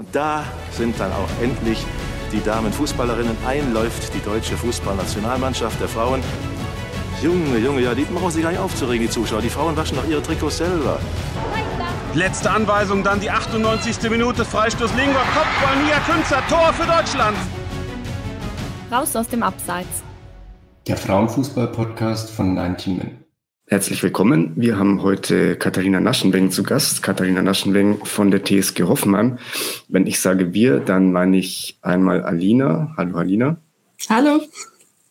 Und da sind dann auch endlich die Damenfußballerinnen. Einläuft die deutsche Fußballnationalmannschaft der Frauen. Junge, Junge, ja, die brauchen sich gar nicht aufzuregen, die Zuschauer. Die Frauen waschen doch ihre Trikots selber. Letzte Anweisung, dann die 98. Minute, Freistoß Lingor, Kopfball, Nia Künzer, Tor für Deutschland. Raus aus dem Abseits. Der Frauenfußball-Podcast von 19 Min. Herzlich willkommen. Wir haben heute Katharina Naschenweng zu Gast. Katharina Naschenweng von der TSG Hoffenheim. Wenn ich sage wir, dann meine ich einmal Alina. Hallo Alina. Hallo.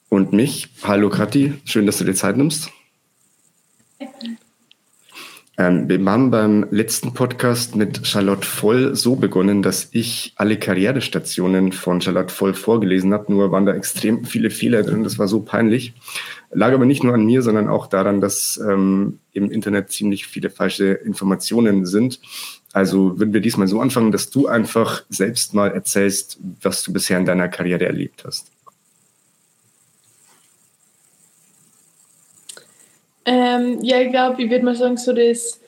Und mich. Hallo Kathi. Schön, dass du dir Zeit nimmst. Ähm, wir haben beim letzten Podcast mit Charlotte Voll so begonnen, dass ich alle Karrierestationen von Charlotte Voll vorgelesen habe. Nur waren da extrem viele Fehler drin. Das war so peinlich. Lag aber nicht nur an mir, sondern auch daran, dass ähm, im Internet ziemlich viele falsche Informationen sind. Also würden wir diesmal so anfangen, dass du einfach selbst mal erzählst, was du bisher in deiner Karriere erlebt hast. Ähm, ja, ich glaube, ich würde mal sagen, so das,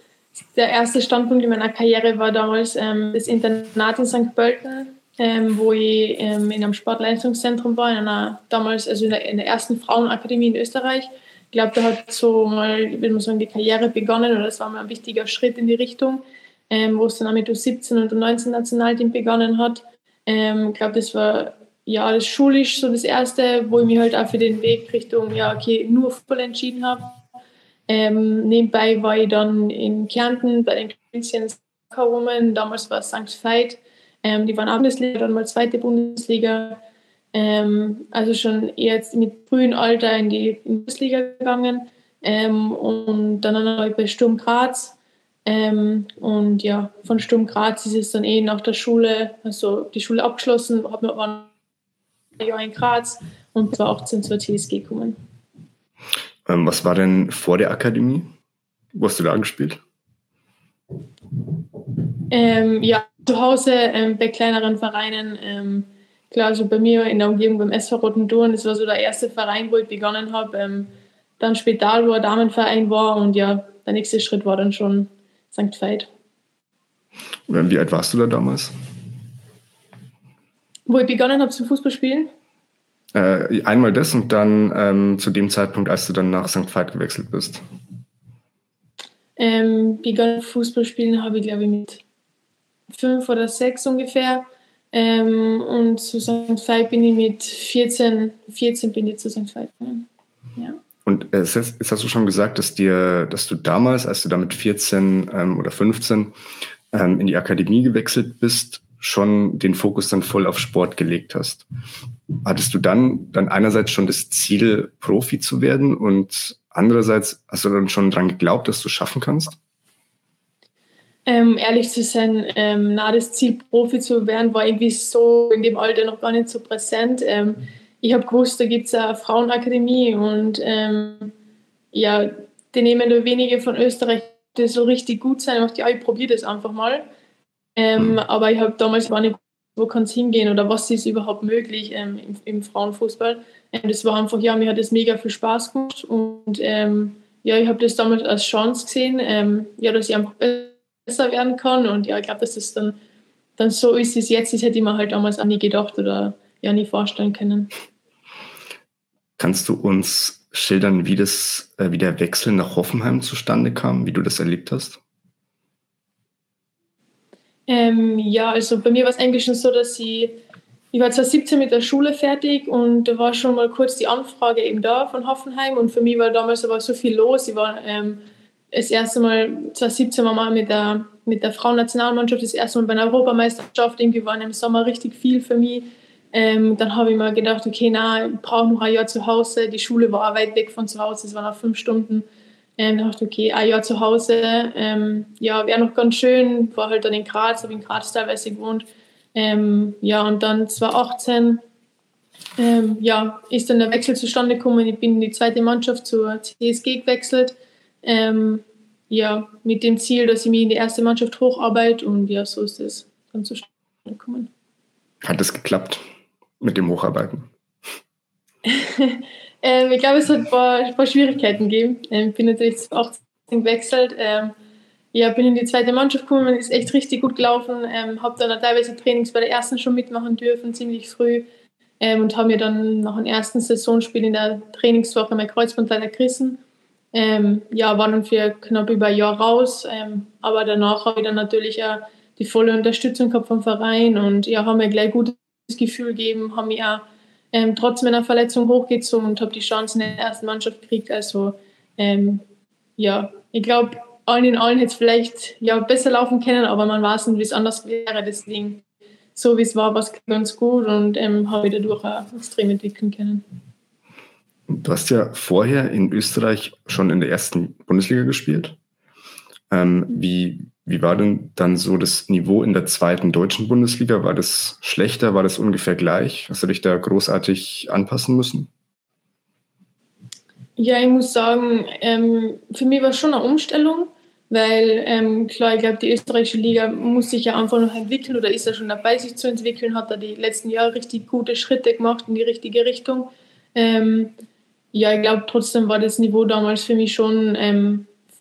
der erste Standpunkt in meiner Karriere war damals ähm, das Internat in St. Pölten, ähm, wo ich ähm, in einem Sportleistungszentrum war, in einer damals, also in der, in der ersten Frauenakademie in Österreich. Ich glaube, da hat so mal, würde man sagen, die Karriere begonnen oder das war mal ein wichtiger Schritt in die Richtung, ähm, wo es dann auch mit U17 und U19 Nationalteam begonnen hat. Ähm, ich glaube, das war ja das schulisch so das erste, wo ich mich halt auch für den Weg Richtung, ja, okay, nur Fußball entschieden habe ähm, nebenbei war ich dann in Kärnten bei den Corinthians Women, damals war es St. Veit. Ähm, die waren auch Bundesliga, dann mal zweite Bundesliga. Ähm, also schon jetzt mit frühem Alter in die, Bundesliga gegangen. Ähm, und dann noch bei Sturm Graz. Ähm, und ja, von Sturm Graz ist es dann eh nach der Schule, also die Schule abgeschlossen, habe mir ein Jahr in Graz und 2018 zur TSG gekommen. Ähm, was war denn vor der Akademie? Wo hast du da gespielt? Ähm, ja, zu Hause ähm, bei kleineren Vereinen. Ähm, klar, also bei mir in der Umgebung beim SV Roten Dorn, das war so der erste Verein, wo ich begonnen habe. Ähm, dann Spital, wo ein Damenverein war und ja, der nächste Schritt war dann schon St. Veit. Wie alt warst du da damals? Wo ich begonnen habe zum Fußballspielen? Äh, einmal das und dann ähm, zu dem Zeitpunkt, als du dann nach St. Veit gewechselt bist. Ähm, begonnen Fußball spielen habe ich, glaube ich, mit fünf oder sechs ungefähr. Ähm, und zu St. Veit bin ich mit 14, 14 bin ich zu St. Veit gegangen. Ja. Und jetzt, jetzt, hast du schon gesagt, dass dir, dass du damals, als du da mit 14 ähm, oder 15 ähm, in die Akademie gewechselt bist, schon den Fokus dann voll auf Sport gelegt hast. Hattest du dann, dann einerseits schon das Ziel, Profi zu werden und andererseits hast du dann schon dran geglaubt, dass du es schaffen kannst? Ähm, ehrlich zu sein, ähm, na, das Ziel, Profi zu werden, war irgendwie so in dem Alter noch gar nicht so präsent. Ähm, ich habe gewusst, da gibt es eine Frauenakademie und ähm, ja, die nehmen nur wenige von Österreich, die so richtig gut sein. Ich dachte, ja, ich probiere das einfach mal. Ähm, mhm. Aber ich habe damals gar nicht, wo kann es hingehen oder was ist überhaupt möglich ähm, im, im, Frauenfußball. Ähm, das war einfach, ja, mir hat das mega viel Spaß gemacht und ähm, ja, ich habe das damals als Chance gesehen, ähm, ja, dass ich einfach besser werden kann und ja, ich glaube, dass das dann, dann so ist, wie es jetzt ist, hätte ich mir halt damals auch nie gedacht oder ja nie vorstellen können. Kannst du uns schildern, wie, das, äh, wie der Wechsel nach Hoffenheim zustande kam, wie du das erlebt hast? Ähm, ja, also bei mir war es eigentlich schon so, dass ich, ich war 2017 mit der Schule fertig und da war schon mal kurz die Anfrage eben da von Hoffenheim und für mich war damals aber so viel los. Ich war ähm, das erste Mal 2017 war mal mit der, mit der Frauennationalmannschaft das erste Mal bei einer Europameisterschaft. Irgendwie war im Sommer richtig viel für mich. Ähm, dann habe ich mir gedacht, okay, na, ich brauche noch ein Jahr zu Hause. Die Schule war weit weg von zu Hause, es waren noch fünf Stunden. Ähm, da dachte okay, ein Jahr zu Hause, ähm, ja, wäre noch ganz schön. War halt dann in Graz, habe in Graz teilweise gewohnt. Ähm, ja, und dann 2018 ähm, ja, ist dann der Wechsel zustande gekommen. Ich bin in die zweite Mannschaft zur CSG gewechselt. Ähm, ja, mit dem Ziel, dass ich mich in die erste Mannschaft hocharbeite und ja, so ist es dann zustande gekommen. Hat es geklappt mit dem Hocharbeiten? Ähm, ich glaube, es hat ein paar, ein paar Schwierigkeiten gegeben. Ähm, ich bin natürlich 18 gewechselt. Ähm, ja, bin in die zweite Mannschaft gekommen, ist echt richtig gut gelaufen, ähm, habe dann teilweise Trainings bei der ersten schon mitmachen dürfen, ziemlich früh ähm, und habe mir dann nach dem ersten Saisonspiel in der Trainingswoche mein Kreuzband leider gerissen. Ähm, ja, war dann für knapp über ein Jahr raus, ähm, aber danach habe ich dann natürlich auch die volle Unterstützung gehabt vom Verein und ja, haben mir gleich gutes Gefühl gegeben, haben mich auch ähm, trotz meiner Verletzung hochgezogen und habe die Chancen in der ersten Mannschaft gekriegt. Also ähm, ja, ich glaube, allen in allen hätte es vielleicht ja, besser laufen können, aber man weiß nicht, wie es anders wäre. Deswegen, so wie es war, war es ganz gut und ähm, habe ich dadurch auch extrem entwickeln können. Du hast ja vorher in Österreich schon in der ersten Bundesliga gespielt. Ähm, wie, wie war denn dann so das Niveau in der zweiten deutschen Bundesliga? War das schlechter? War das ungefähr gleich? Hast du dich da großartig anpassen müssen? Ja, ich muss sagen, ähm, für mich war es schon eine Umstellung, weil ähm, klar, ich glaube, die österreichische Liga muss sich ja einfach noch entwickeln oder ist ja schon dabei, sich zu entwickeln, hat da die letzten Jahre richtig gute Schritte gemacht in die richtige Richtung. Ähm, ja, ich glaube, trotzdem war das Niveau damals für mich schon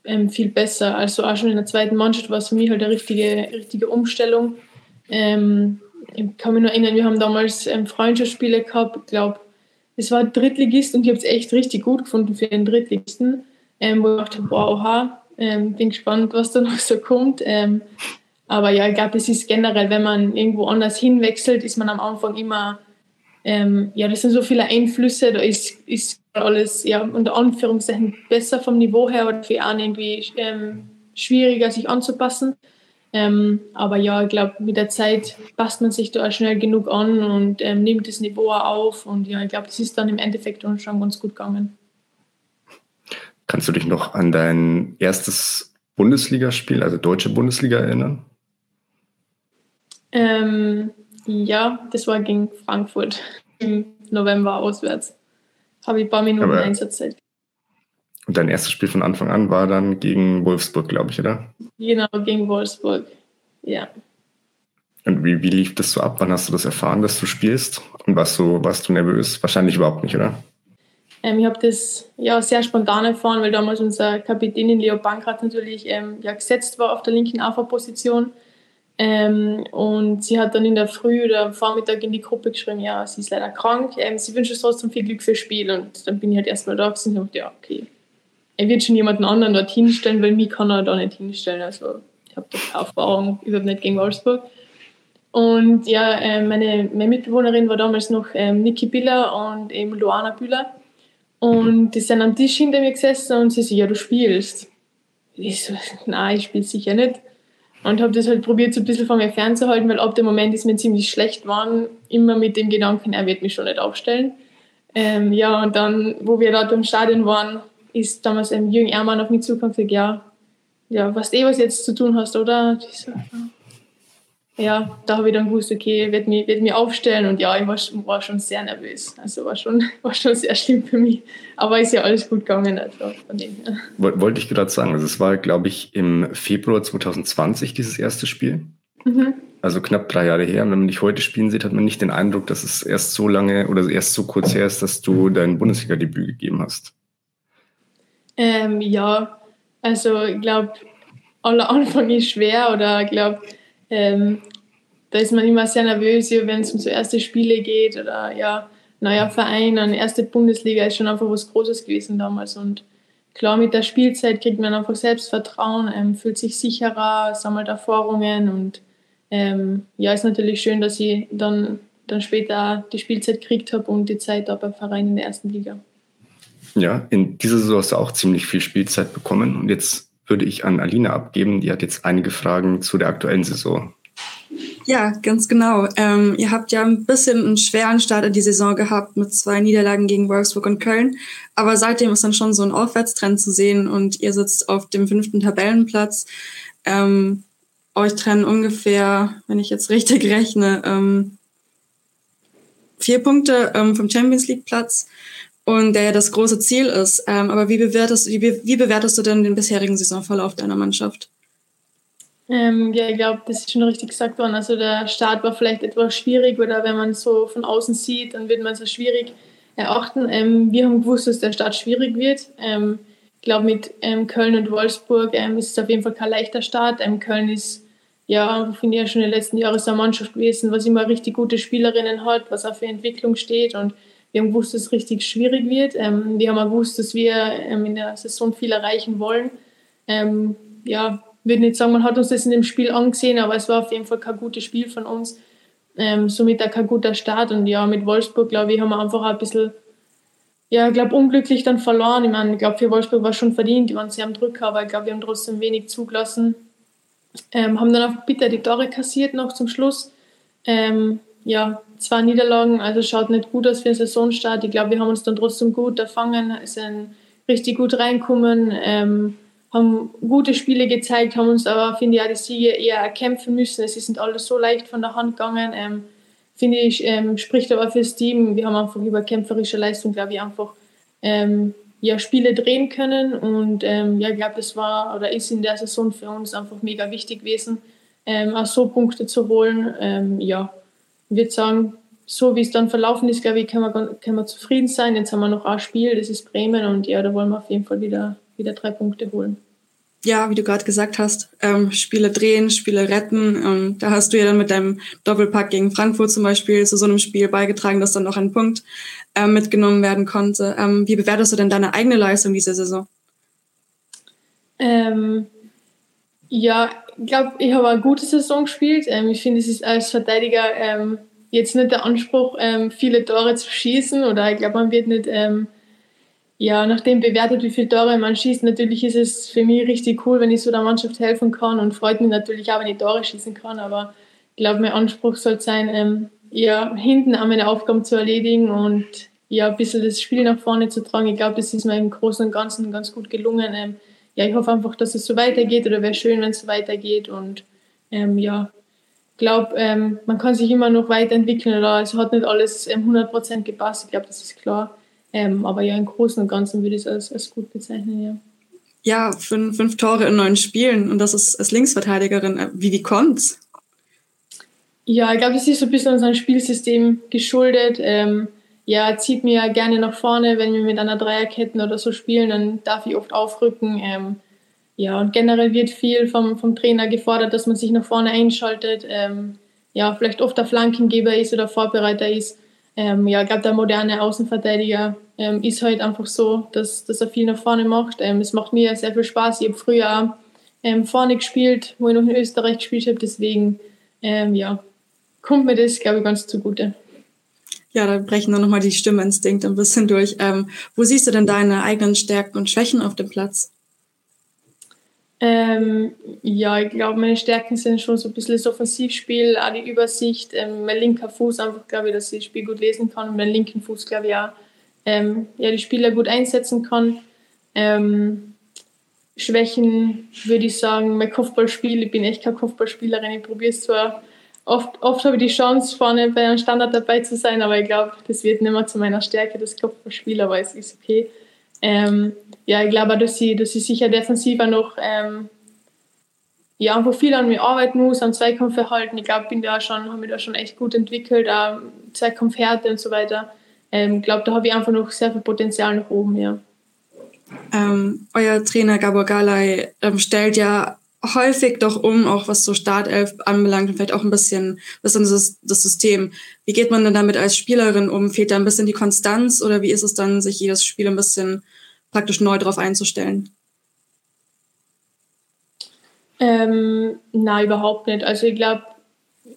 ähm, viel besser. Also auch schon in der zweiten Mannschaft war es für mich halt eine richtige, richtige Umstellung. Ähm, ich kann mich nur erinnern, wir haben damals ähm, Freundschaftsspiele gehabt. Ich glaube, es war Drittligist und ich habe es echt richtig gut gefunden für den Drittligisten. Ähm, wo ich dachte, wow, oha, ähm, bin gespannt, was da noch so kommt. Ähm, aber ja, ich glaube, es ist generell, wenn man irgendwo anders hinwechselt, ist man am Anfang immer, ähm, ja, das sind so viele Einflüsse, da ist, ist alles ja unter Anführungszeichen besser vom Niveau her oder für einen irgendwie ähm, schwieriger sich anzupassen. Ähm, aber ja, ich glaube, mit der Zeit passt man sich da schnell genug an und ähm, nimmt das Niveau auf. Und ja, ich glaube, das ist dann im Endeffekt schon ganz gut gegangen. Kannst du dich noch an dein erstes Bundesligaspiel, also deutsche Bundesliga, erinnern? Ähm, ja, das war gegen Frankfurt im November auswärts habe ich ein paar Minuten Aber Einsatzzeit. Und dein erstes Spiel von Anfang an war dann gegen Wolfsburg, glaube ich, oder? Genau, gegen Wolfsburg. Ja. Und wie, wie lief das so ab? Wann hast du das erfahren, dass du spielst? Und warst du, warst du nervös? Wahrscheinlich überhaupt nicht, oder? Ähm, ich habe das ja sehr spontan erfahren, weil damals unser Kapitän Leo Bankrat natürlich ähm, ja, gesetzt war auf der linken AV-Position. Ähm, und sie hat dann in der Früh oder am Vormittag in die Gruppe geschrieben, ja, sie ist leider krank, ähm, sie wünscht trotzdem viel Glück fürs Spiel. Und dann bin ich halt erstmal da und dachte, ja, okay. Er wird schon jemanden anderen dort hinstellen, weil mich kann er da nicht hinstellen. Also ich habe da Erfahrung überhaupt nicht gegen Wolfsburg. Und ja, äh, meine, meine Mitbewohnerin war damals noch ähm, Niki Biller und eben Luana Bühler. Und die sind am Tisch hinter mir gesessen und sie so, ja, du spielst. Ich so, nein, ich spiele sicher nicht. Und habe das halt probiert, so ein bisschen von mir fernzuhalten, weil ab dem Moment ist mir ziemlich schlecht geworden, immer mit dem Gedanken, er wird mich schon nicht aufstellen. Ähm, ja, und dann, wo wir dort im Stadion waren, ist damals ein Jürgen Ehrmann auf mich zugekommen und gesagt, ja, ja, weißt eh, was jetzt zu tun hast, oder? Ich so, ja ja, da habe ich dann gewusst, okay, wird mich, wird mich aufstellen und ja, ich war, war schon sehr nervös. Also war schon, war schon sehr schlimm für mich. Aber ist ja alles gut gegangen. Also von dem her. Wollte ich gerade sagen, also es war, glaube ich, im Februar 2020 dieses erste Spiel. Mhm. Also knapp drei Jahre her. Und wenn man dich heute spielen sieht, hat man nicht den Eindruck, dass es erst so lange oder erst so kurz her ist, dass du dein Bundesliga-Debüt gegeben hast. Ähm, ja, also ich glaube, aller Anfang ist schwer oder ich glaube, ähm, da ist man immer sehr nervös, wenn es um so erste Spiele geht oder ja, neuer Verein, eine erste Bundesliga ist schon einfach was Großes gewesen damals. Und klar, mit der Spielzeit kriegt man einfach Selbstvertrauen, ähm, fühlt sich sicherer, sammelt Erfahrungen und ähm, ja, ist natürlich schön, dass ich dann, dann später die Spielzeit gekriegt habe und die Zeit da beim Verein in der ersten Liga. Ja, in dieser Saison hast du auch ziemlich viel Spielzeit bekommen und jetzt würde ich an Alina abgeben. Die hat jetzt einige Fragen zu der aktuellen Saison. Ja, ganz genau. Ähm, ihr habt ja ein bisschen einen schweren Start in die Saison gehabt mit zwei Niederlagen gegen Wolfsburg und Köln. Aber seitdem ist dann schon so ein Aufwärtstrend zu sehen und ihr sitzt auf dem fünften Tabellenplatz. Ähm, euch trennen ungefähr, wenn ich jetzt richtig rechne, ähm, vier Punkte ähm, vom Champions League Platz und der ja das große Ziel ist. Ähm, aber wie bewertest, wie, wie bewertest du denn den bisherigen Saisonverlauf deiner Mannschaft? Ähm, ja, ich glaube, das ist schon richtig gesagt worden. Also der Start war vielleicht etwas schwierig oder wenn man so von außen sieht, dann wird man es schwierig erachten. Ähm, wir haben gewusst, dass der Start schwierig wird. Ähm, ich glaube, mit ähm, Köln und Wolfsburg ähm, ist es auf jeden Fall kein leichter Start. Ähm, Köln ist, ja, finde ich ja schon in den letzten Jahren so eine Mannschaft gewesen, was immer richtig gute Spielerinnen hat, was auf Entwicklung steht und wir haben gewusst, dass es richtig schwierig wird. Ähm, wir haben auch gewusst, dass wir ähm, in der Saison viel erreichen wollen. Ähm, ja, würde nicht sagen, man hat uns das in dem Spiel angesehen, aber es war auf jeden Fall kein gutes Spiel von uns. Ähm, somit auch kein guter Start. Und ja, mit Wolfsburg, glaube ich, haben wir einfach ein bisschen, ja, ich glaube, unglücklich dann verloren. Ich meine, ich glaube, für Wolfsburg war es schon verdient, die waren sehr am Drücker, aber ich glaube, wir haben trotzdem wenig zugelassen. Ähm, haben dann auch bitter die Tore kassiert noch zum Schluss. Ähm, ja, zwei Niederlagen, also schaut nicht gut aus für den Saisonstart. Ich glaube, wir haben uns dann trotzdem gut erfangen, sind richtig gut reinkommen, ähm, haben gute Spiele gezeigt, haben uns aber, finde ich, auch die Siege eher erkämpfen müssen. Es sind alles so leicht von der Hand gegangen. Ähm, finde ich, ähm, spricht aber fürs Team. Wir haben einfach über kämpferische Leistung, glaube ich, einfach ähm, ja, Spiele drehen können. Und ähm, ja, ich glaube, das war oder ist in der Saison für uns einfach mega wichtig gewesen, ähm, auch so Punkte zu holen. Ja, würde sagen, so wie es dann verlaufen ist, glaube ich, können wir, können wir zufrieden sein. Jetzt haben wir noch ein Spiel, das ist Bremen und ja, da wollen wir auf jeden Fall wieder, wieder drei Punkte holen. Ja, wie du gerade gesagt hast, ähm, Spiele drehen, Spiele retten. Ähm, da hast du ja dann mit deinem Doppelpack gegen Frankfurt zum Beispiel zu so einem Spiel beigetragen, dass dann noch ein Punkt ähm, mitgenommen werden konnte. Ähm, wie bewertest du denn deine eigene Leistung diese Saison? Ähm, ja, ich glaube, ich habe eine gute Saison gespielt. Ähm, ich finde, es ist als Verteidiger ähm, jetzt nicht der Anspruch, ähm, viele Tore zu schießen oder ich glaube, man wird nicht ähm, ja, nachdem bewertet, wie viele Tore man schießt. Natürlich ist es für mich richtig cool, wenn ich so der Mannschaft helfen kann und freut mich natürlich auch, wenn ich Tore schießen kann. Aber ich glaube, mein Anspruch soll sein, ähm, ja, hinten an meine Aufgaben zu erledigen und ja, ein bisschen das Spiel nach vorne zu tragen. Ich glaube, das ist mir im Großen und Ganzen ganz gut gelungen. Ja, ich hoffe einfach, dass es so weitergeht oder wäre schön, wenn es so weitergeht. Und ähm, ja, glaube, ähm, man kann sich immer noch weiterentwickeln oder es hat nicht alles ähm, 100% gepasst. Ich glaube, das ist klar. Ähm, aber ja, im Großen und Ganzen würde ich es als, als gut bezeichnen, ja. Ja, fünf, fünf Tore in neun Spielen und das ist als Linksverteidigerin. Äh, wie, wie kommt's? Ja, ich glaube, das ist so ein bisschen unserem Spielsystem geschuldet. Ähm, ja, zieht mir gerne nach vorne, wenn wir mit einer Dreierketten oder so spielen, dann darf ich oft aufrücken. Ähm, ja, und generell wird viel vom, vom Trainer gefordert, dass man sich nach vorne einschaltet, ähm, ja, vielleicht oft der Flankengeber ist oder Vorbereiter ist. Ähm, ja, ich glaube, der moderne Außenverteidiger ähm, ist halt einfach so, dass, dass er viel nach vorne macht. Ähm, es macht mir sehr viel Spaß. Ich habe früher ähm, vorne gespielt, wo ich noch in Österreich gespielt habe. Deswegen, ähm, ja, kommt mir das, glaube ich, ganz zugute. Ja, da brechen dann nochmal die Stimminstinkte ein bisschen durch. Ähm, wo siehst du denn deine eigenen Stärken und Schwächen auf dem Platz? Ähm, ja, ich glaube, meine Stärken sind schon so ein bisschen das Offensivspiel, auch die Übersicht. Ähm, mein linker Fuß einfach, glaube ich, dass ich das Spiel gut lesen kann und mein linken Fuß, glaube ich, auch ähm, ja, die Spieler gut einsetzen kann. Ähm, Schwächen würde ich sagen, mein Kopfballspiel, ich bin echt keine Kopfballspielerin, ich probiere es zwar oft, oft habe ich die Chance, vorne bei einem Standard dabei zu sein, aber ich glaube, das wird nicht mehr zu meiner Stärke, das Kopfballspiel, aber es ist okay. Ähm, ja, ich glaube, dass ich, dass ich sicher defensiver noch ähm, ja, einfach viel an mir arbeiten muss, am Zweikampfverhalten. Ich glaube, schon, habe mich da schon echt gut entwickelt, auch Zweikampfhärte und so weiter. Ähm, ich glaube, da habe ich einfach noch sehr viel Potenzial nach oben, ja. Ähm, euer Trainer Gabor Galay ähm, stellt ja häufig doch um, auch was so Startelf anbelangt und vielleicht auch ein bisschen, bisschen das, das System. Wie geht man denn damit als Spielerin um? Fehlt da ein bisschen die Konstanz oder wie ist es dann, sich jedes Spiel ein bisschen praktisch neu drauf einzustellen? Ähm, nein, überhaupt nicht. Also ich glaube,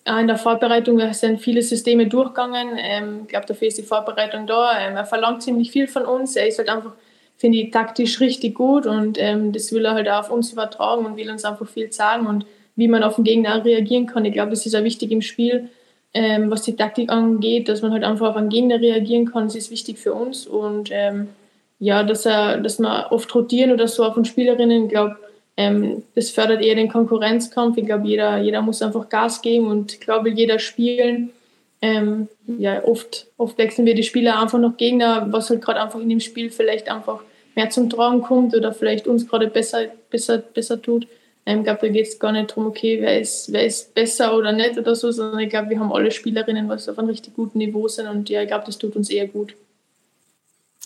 in der Vorbereitung sind viele Systeme durchgegangen. Ähm, ich glaube, dafür ist die Vorbereitung da. Ähm, er verlangt ziemlich viel von uns. Er ist halt einfach finde ich taktisch richtig gut und ähm, das will er halt auch auf uns übertragen und will uns einfach viel sagen und wie man auf den Gegner reagieren kann. Ich glaube, das ist ja wichtig im Spiel, ähm, was die Taktik angeht, dass man halt einfach auf einen Gegner reagieren kann. Das ist wichtig für uns und ähm, ja, dass, er, dass man oft rotieren oder so von Spielerinnen, ich glaube, ähm, das fördert eher den Konkurrenzkampf. Ich glaube, jeder, jeder muss einfach Gas geben und ich glaube, jeder spielen. Ähm, ja, oft, oft wechseln wir die Spieler einfach noch Gegner, was halt gerade einfach in dem Spiel vielleicht einfach mehr zum Tragen kommt oder vielleicht uns gerade besser, besser, besser tut. Ähm, ich glaube, da geht es gar nicht darum, okay, wer ist, wer ist besser oder nicht oder so, sondern ich glaube, wir haben alle Spielerinnen, was auf einem richtig guten Niveau sind und ja, ich glaube, das tut uns eher gut.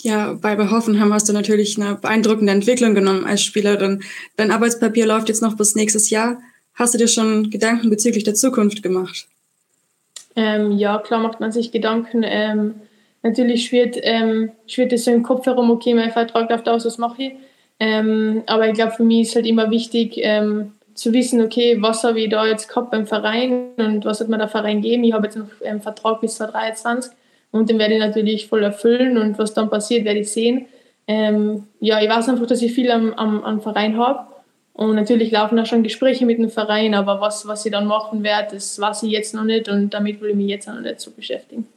Ja, bei, bei Hoffenheim hast du natürlich eine beeindruckende Entwicklung genommen als Spielerin. Dein Arbeitspapier läuft jetzt noch bis nächstes Jahr. Hast du dir schon Gedanken bezüglich der Zukunft gemacht? Ähm, ja, klar macht man sich Gedanken. Ähm, natürlich schwirrt, ähm, schwirrt es so im Kopf herum, okay, mein Vertrag läuft aus, was mache ich? Ähm, aber ich glaube, für mich ist halt immer wichtig ähm, zu wissen, okay, was habe ich da jetzt gehabt beim Verein und was hat mir der Verein gegeben? Ich habe jetzt noch einen Vertrag bis 2023 und den werde ich natürlich voll erfüllen und was dann passiert, werde ich sehen. Ähm, ja, ich weiß einfach, dass ich viel am, am, am Verein habe und natürlich laufen da schon Gespräche mit dem Verein, aber was, was ich dann machen werde, das weiß ich jetzt noch nicht und damit will ich mich jetzt noch nicht so beschäftigen.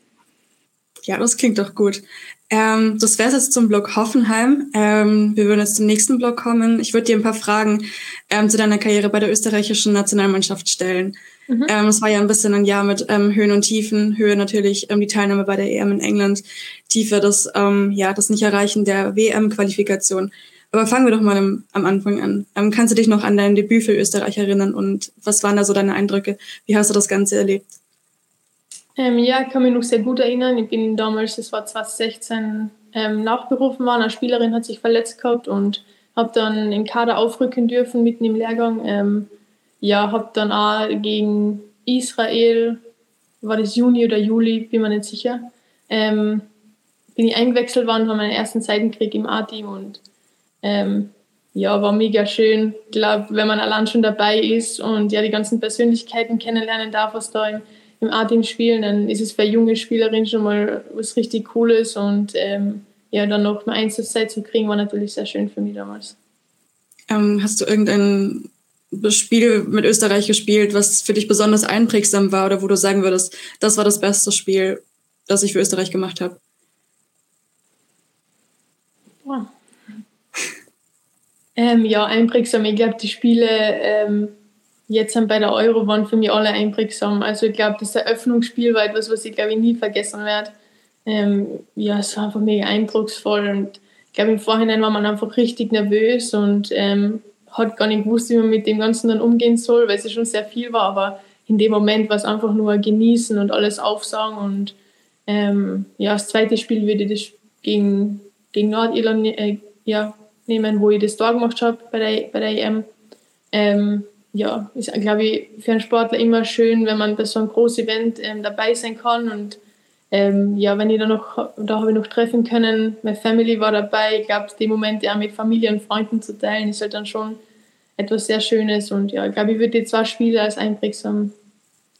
Ja, das klingt doch gut. Ähm, das wäre jetzt zum Blog Hoffenheim. Ähm, wir würden jetzt zum nächsten Blog kommen. Ich würde dir ein paar Fragen ähm, zu deiner Karriere bei der österreichischen Nationalmannschaft stellen. Mhm. Ähm, es war ja ein bisschen ein Jahr mit ähm, Höhen und Tiefen. Höhe natürlich ähm, die Teilnahme bei der EM in England. Tiefe das, ja, das Nicht-Erreichen der WM-Qualifikation. Aber fangen wir doch mal am, am Anfang an. Kannst du dich noch an dein Debüt für Österreich erinnern und was waren da so deine Eindrücke? Wie hast du das Ganze erlebt? Ähm, ja, ich kann mich noch sehr gut erinnern. Ich bin damals, das war 2016, ähm, nachberufen worden. Eine Spielerin hat sich verletzt gehabt und habe dann im Kader aufrücken dürfen mitten im Lehrgang. Ähm, ja, habe dann auch gegen Israel, war das Juni oder Juli, bin mir nicht sicher, ähm, bin ich eingewechselt worden, habe meinen ersten Seitenkrieg im A-Team und ähm, ja, war mega schön. Ich glaube, wenn man allein schon dabei ist und ja die ganzen Persönlichkeiten kennenlernen darf, was da im, im A-Team spielen, dann ist es für junge Spielerinnen schon mal was richtig Cooles und ähm, ja, dann noch mal Einsatzzeit zu kriegen, war natürlich sehr schön für mich damals. Ähm, hast du irgendein Spiel mit Österreich gespielt, was für dich besonders einprägsam war oder wo du sagen würdest, das war das beste Spiel, das ich für Österreich gemacht habe? Ähm, ja, einprägsam. Ich glaube, die Spiele ähm, jetzt bei der Euro waren für mich alle einprägsam. Also ich glaube, das Eröffnungsspiel war etwas, was ich glaube ich nie vergessen werde. Ähm, ja, es war einfach mega eindrucksvoll und ich glaube im Vorhinein war man einfach richtig nervös und ähm, hat gar nicht gewusst, wie man mit dem Ganzen dann umgehen soll, weil es schon sehr viel war, aber in dem Moment war es einfach nur genießen und alles aufsagen und ähm, ja, das zweite Spiel würde ich gegen, gegen Nordirland äh, ja, nehmen, wo ich das da gemacht habe bei der, bei der EM. Ähm, ja, ist, glaube ich, für einen Sportler immer schön, wenn man bei so einem großen Event ähm, dabei sein kann und ähm, ja, wenn ich da noch, da habe ich noch treffen können, meine Family war dabei, ich glaube, die Momente auch mit Familie und Freunden zu teilen, ist halt dann schon etwas sehr Schönes und ja, ich glaube, ich würde die zwei Spiele als einprägsam,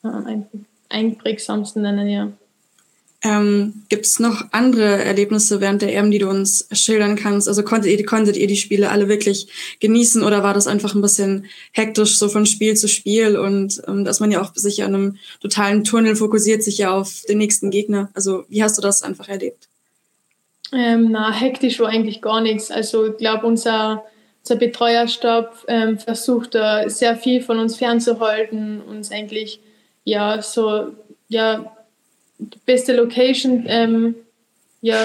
äh, einprägsamsten nennen, ja. Ähm, Gibt es noch andere Erlebnisse während der EM, die du uns schildern kannst? Also konntet ihr, konntet ihr die Spiele alle wirklich genießen oder war das einfach ein bisschen hektisch so von Spiel zu Spiel und ähm, dass man ja auch sich an einem totalen Tunnel fokussiert, sich ja auf den nächsten Gegner? Also wie hast du das einfach erlebt? Ähm, na, hektisch war eigentlich gar nichts. Also ich glaube, unser, unser Betreuerstab ähm, versucht da sehr viel von uns fernzuhalten, uns eigentlich ja so ja beste Location ähm, ja,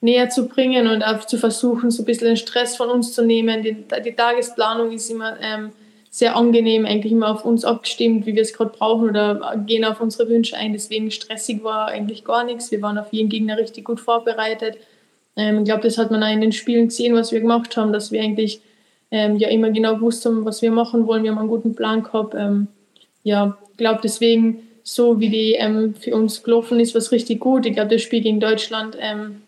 näher zu bringen und auch zu versuchen, so ein bisschen den Stress von uns zu nehmen. Die, die Tagesplanung ist immer ähm, sehr angenehm, eigentlich immer auf uns abgestimmt, wie wir es gerade brauchen oder gehen auf unsere Wünsche ein. Deswegen stressig war eigentlich gar nichts. Wir waren auf jeden Gegner richtig gut vorbereitet. Ähm, ich glaube, das hat man auch in den Spielen gesehen, was wir gemacht haben, dass wir eigentlich ähm, ja immer genau gewusst haben, was wir machen wollen. Wir haben einen guten Plan gehabt. Ähm, ja, ich glaube, deswegen so wie die ähm, für uns gelaufen ist, was richtig gut. Ich glaube, das Spiel gegen Deutschland ähm,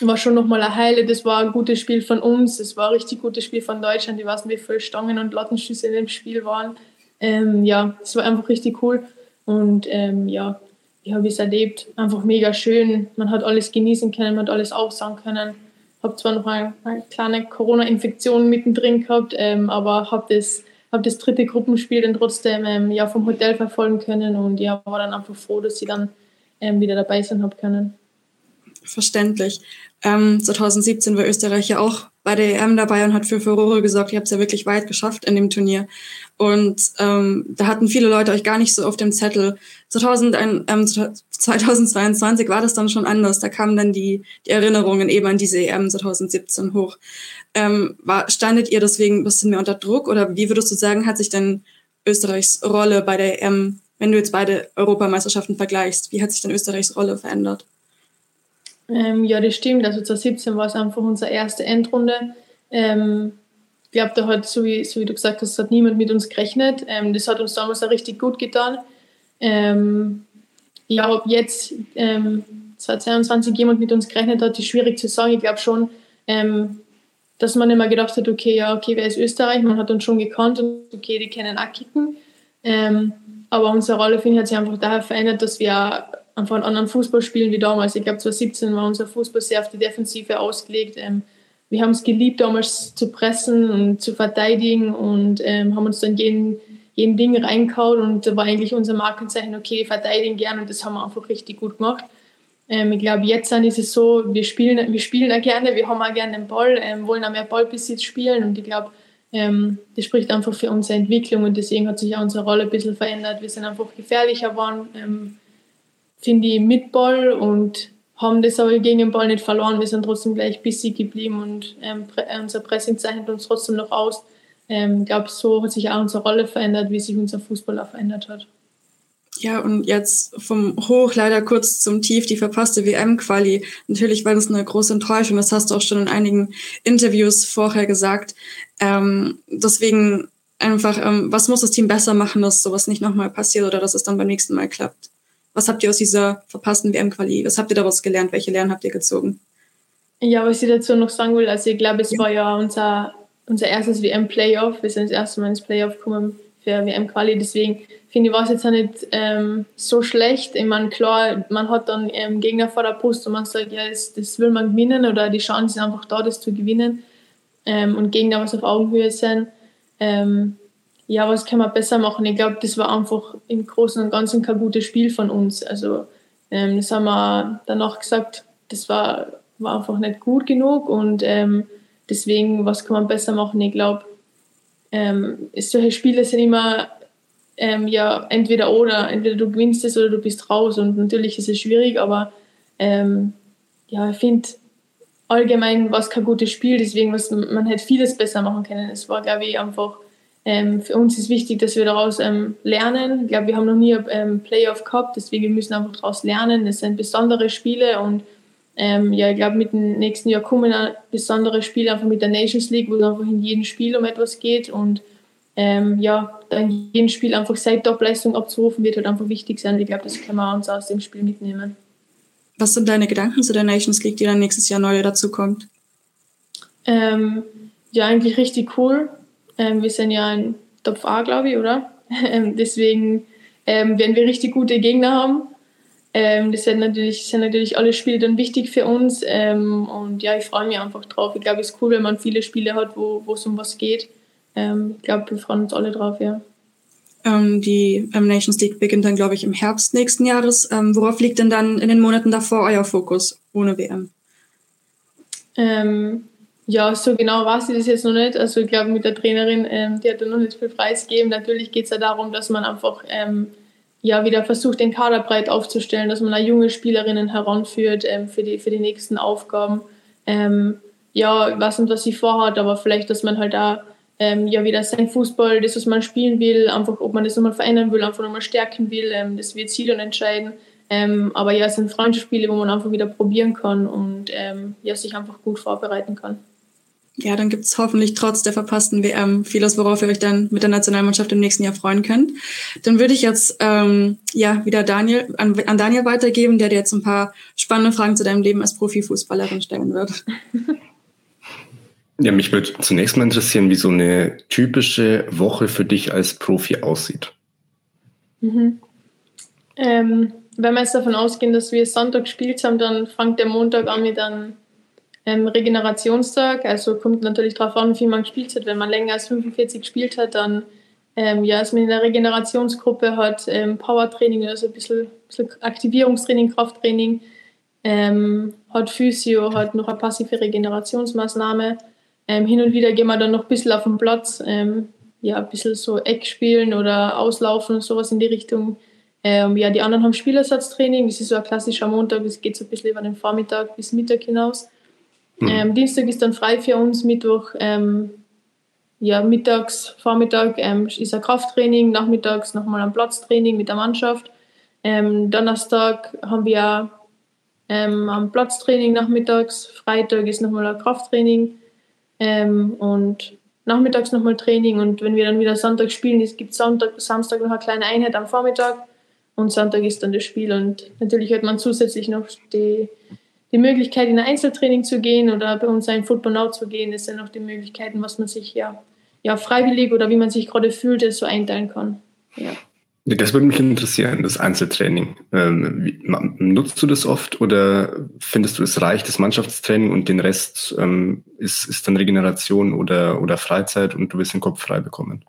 war schon nochmal ein Highlight. Das war ein gutes Spiel von uns. Es war ein richtig gutes Spiel von Deutschland. Ich weiß nicht, wie viele Stangen und Lattenschüsse in dem Spiel waren. Ähm, ja, es war einfach richtig cool. Und ähm, ja, wie habe ich es erlebt? Einfach mega schön. Man hat alles genießen können, man hat alles aufsagen können. Habe zwar noch eine, eine kleine Corona-Infektion mittendrin gehabt, ähm, aber habe das habe das dritte Gruppenspiel dann trotzdem ähm, ja, vom Hotel verfolgen können und ja, war dann einfach froh, dass sie dann ähm, wieder dabei sein habe können. Verständlich. Ähm, 2017 war Österreich ja auch bei der EM dabei und hat für Furore gesorgt. Ihr habt es ja wirklich weit geschafft in dem Turnier. Und ähm, da hatten viele Leute euch gar nicht so auf dem Zettel. 2000, ähm, 2022 war das dann schon anders. Da kamen dann die, die Erinnerungen eben an diese EM 2017 hoch. Ähm, war, standet ihr deswegen ein bisschen mehr unter Druck oder wie würdest du sagen, hat sich denn Österreichs Rolle bei der EM, wenn du jetzt beide Europameisterschaften vergleichst, wie hat sich denn Österreichs Rolle verändert? Ähm, ja, das stimmt. Also 2017 war es einfach unsere erste Endrunde. Ähm, ich glaube, da hat, so wie, so wie du gesagt hast, hat niemand mit uns gerechnet. Ähm, das hat uns damals auch richtig gut getan. Ähm, ja, ob jetzt ähm, 2022 jemand mit uns gerechnet hat, ist schwierig zu sagen. Ich glaube schon, ähm, dass man immer gedacht hat, okay, ja, okay, wer ist Österreich? Man hat uns schon gekannt und okay, die kennen auch kicken. Ähm, aber unsere Rolle, finde ich, hat sich einfach daher verändert, dass wir einfach einen anderen Fußball spielen wie damals. Ich glaube, 2017 war unser Fußball sehr auf die Defensive ausgelegt. Ähm, wir haben es geliebt, damals zu pressen und zu verteidigen und ähm, haben uns dann jeden, jeden Ding reingehauen und da war eigentlich unser Markenzeichen, okay, verteidigen gern und das haben wir einfach richtig gut gemacht. Ähm, ich glaube, jetzt ist es so, wir spielen, wir spielen auch gerne, wir haben auch gerne den Ball, ähm, wollen auch mehr Ballbesitz spielen und ich glaube, ähm, das spricht einfach für unsere Entwicklung und deswegen hat sich auch unsere Rolle ein bisschen verändert. Wir sind einfach gefährlicher geworden, ähm, finde ich, mit Ball und haben das aber gegen den Ball nicht verloren. Wir sind trotzdem gleich bissig geblieben und ähm, unser Pressing zeichnet uns trotzdem noch aus. Ähm, ich glaube, so hat sich auch unsere Rolle verändert, wie sich unser Fußball auch verändert hat. Ja, und jetzt vom Hoch leider kurz zum Tief, die verpasste WM-Quali. Natürlich war das eine große Enttäuschung, das hast du auch schon in einigen Interviews vorher gesagt. Ähm, deswegen einfach, ähm, was muss das Team besser machen, dass sowas nicht nochmal passiert oder dass es dann beim nächsten Mal klappt? Was habt ihr aus dieser verpassten WM-Quali? Was habt ihr daraus gelernt? Welche Lernen habt ihr gezogen? Ja, was ich dazu noch sagen will, also ich glaube, es ja. war ja unser, unser erstes WM-Playoff. Wir sind das erste Mal ins Playoff gekommen für WM-Quali. Deswegen finde ich, war es jetzt auch nicht ähm, so schlecht. Ich meine, klar, man hat dann ähm, Gegner vor der Brust und man sagt, ja, das, das will man gewinnen oder die Chance ist einfach da, das zu gewinnen. Ähm, und Gegner, was auf Augenhöhe sind. Ähm, ja, was kann man besser machen? Ich glaube, das war einfach im Großen und Ganzen kein gutes Spiel von uns. Also ähm, das haben wir danach gesagt, das war, war einfach nicht gut genug und ähm, deswegen, was kann man besser machen? Ich glaube, ähm, solche Spiele sind immer ähm, ja entweder oder, entweder du gewinnst es oder du bist raus und natürlich ist es schwierig, aber ähm, ja, ich finde allgemein war es kein gutes Spiel, deswegen was, man hätte vieles besser machen können. Es war, glaube ich, einfach ähm, für uns ist wichtig, dass wir daraus ähm, lernen. Ich glaube, wir haben noch nie ähm, Playoff gehabt, deswegen müssen wir einfach daraus lernen. Es sind besondere Spiele und ähm, ja, ich glaube, mit dem nächsten Jahr kommen auch besondere Spiele einfach mit der Nations League, wo es einfach in jedem Spiel um etwas geht und ähm, ja, dann in jedem Spiel einfach seine Topleistung abzurufen, wird halt einfach wichtig sein. Ich glaube, das können wir uns aus dem Spiel mitnehmen. Was sind deine Gedanken zu der Nations League, die dann nächstes Jahr neu dazu kommt? Ähm, ja, eigentlich richtig cool. Ähm, wir sind ja in Top A, glaube ich, oder? Ähm, deswegen ähm, werden wir richtig gute Gegner haben. Ähm, das sind natürlich, sind natürlich alle Spiele dann wichtig für uns. Ähm, und ja, ich freue mich einfach drauf. Ich glaube, es ist cool, wenn man viele Spiele hat, wo es um was geht. Ähm, ich glaube, wir freuen uns alle drauf, ja. die Nations League beginnt dann, glaube ich, im Herbst nächsten Jahres. worauf liegt denn dann in den Monaten davor euer Fokus ohne WM? Ähm, ja, so genau weiß ich das jetzt noch nicht. Also ich glaube, mit der Trainerin, ähm, die hat da noch nicht viel preisgegeben. Natürlich geht es ja darum, dass man einfach ähm, ja, wieder versucht, den Kader breit aufzustellen, dass man da junge Spielerinnen heranführt ähm, für, die, für die nächsten Aufgaben. Ähm, ja, ich weiß nicht, was sie vorhat, aber vielleicht, dass man halt da ähm, ja wieder sein Fußball, das, was man spielen will, einfach, ob man das nochmal verändern will, einfach nochmal stärken will, ähm, das wird sie dann entscheiden. aber ja, es sind Freundschaftsspiele, wo man einfach wieder probieren kann und ja, sich einfach gut vorbereiten kann ja, dann gibt es hoffentlich trotz der verpassten WM vieles, worauf ihr euch dann mit der Nationalmannschaft im nächsten Jahr freuen könnt. Dann würde ich jetzt ähm, ja wieder Daniel an, an Daniel weitergeben, der dir jetzt ein paar spannende Fragen zu deinem Leben als Profifußballerin stellen wird. Ja, mich würde zunächst mal interessieren, wie so eine typische Woche für dich als Profi aussieht. Mhm. Ähm, wenn wir jetzt davon ausgehen, dass wir Sonntag gespielt haben, dann fängt der Montag an mit einem ähm, Regenerationstag. Also kommt natürlich darauf an, wie viel man gespielt hat. Wenn man länger als 45 gespielt hat, dann ähm, ja, ist man in der Regenerationsgruppe, hat ähm, Powertraining, also ein bisschen, bisschen Aktivierungstraining, Krafttraining, ähm, hat Physio, hat noch eine passive Regenerationsmaßnahme. Ähm, hin und wieder gehen wir dann noch ein bisschen auf den Platz, ähm, ja, ein bisschen so Eck spielen oder auslaufen und sowas in die Richtung. Ähm, ja, die anderen haben Spielersatztraining, das ist so ein klassischer Montag, das geht so ein bisschen über den Vormittag bis Mittag hinaus. Mhm. Ähm, Dienstag ist dann frei für uns, Mittwoch, ähm, ja, mittags, Vormittag ähm, ist ein Krafttraining, nachmittags nochmal ein Platztraining mit der Mannschaft. Ähm, Donnerstag haben wir ähm, am Platztraining nachmittags. Freitag ist nochmal ein Krafttraining ähm, und nachmittags nochmal Training. Und wenn wir dann wieder Sonntag spielen, es gibt Sonntag, Samstag noch eine kleine Einheit am Vormittag und Sonntag ist dann das Spiel. Und natürlich hat man zusätzlich noch die, die Möglichkeit, in ein Einzeltraining zu gehen oder bei uns ein Football Now zu gehen. Das sind noch die Möglichkeiten, was man sich ja, ja freiwillig oder wie man sich gerade fühlt, so einteilen kann. Ja. Das würde mich interessieren, das Einzeltraining. Ähm, wie, nutzt du das oft oder findest du es reicht, das Mannschaftstraining und den Rest ähm, ist, ist dann Regeneration oder, oder Freizeit und du wirst den Kopf frei bekommen?